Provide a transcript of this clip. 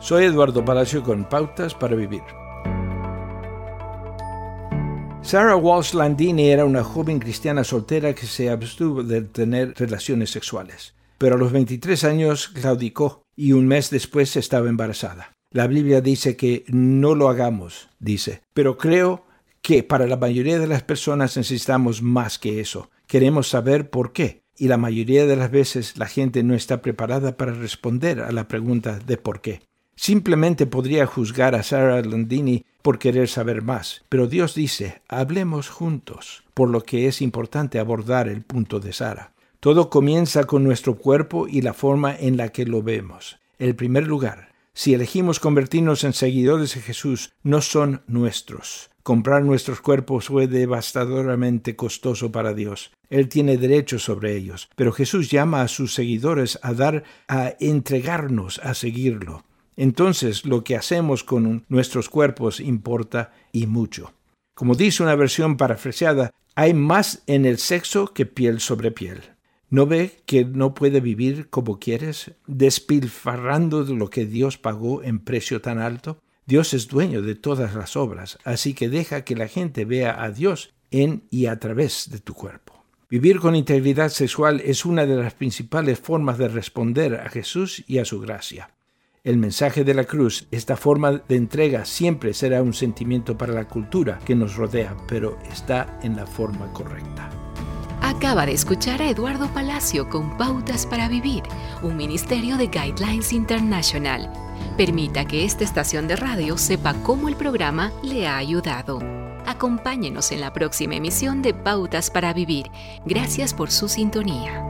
Soy Eduardo Palacio con Pautas para Vivir. Sarah Walsh Landini era una joven cristiana soltera que se abstuvo de tener relaciones sexuales, pero a los 23 años claudicó y un mes después estaba embarazada. La Biblia dice que no lo hagamos, dice, pero creo que para la mayoría de las personas necesitamos más que eso. Queremos saber por qué, y la mayoría de las veces la gente no está preparada para responder a la pregunta de por qué. Simplemente podría juzgar a Sarah Landini por querer saber más, pero Dios dice, hablemos juntos, por lo que es importante abordar el punto de Sara. Todo comienza con nuestro cuerpo y la forma en la que lo vemos. En primer lugar, si elegimos convertirnos en seguidores de Jesús, no son nuestros. Comprar nuestros cuerpos fue devastadoramente costoso para Dios. Él tiene derecho sobre ellos, pero Jesús llama a sus seguidores a dar, a entregarnos a seguirlo. Entonces lo que hacemos con nuestros cuerpos importa y mucho. Como dice una versión parafraseada, hay más en el sexo que piel sobre piel. ¿No ve que no puede vivir como quieres, despilfarrando lo que Dios pagó en precio tan alto? Dios es dueño de todas las obras, así que deja que la gente vea a Dios en y a través de tu cuerpo. Vivir con integridad sexual es una de las principales formas de responder a Jesús y a su gracia. El mensaje de la cruz, esta forma de entrega siempre será un sentimiento para la cultura que nos rodea, pero está en la forma correcta. Acaba de escuchar a Eduardo Palacio con Pautas para Vivir, un ministerio de Guidelines International. Permita que esta estación de radio sepa cómo el programa le ha ayudado. Acompáñenos en la próxima emisión de Pautas para Vivir. Gracias por su sintonía.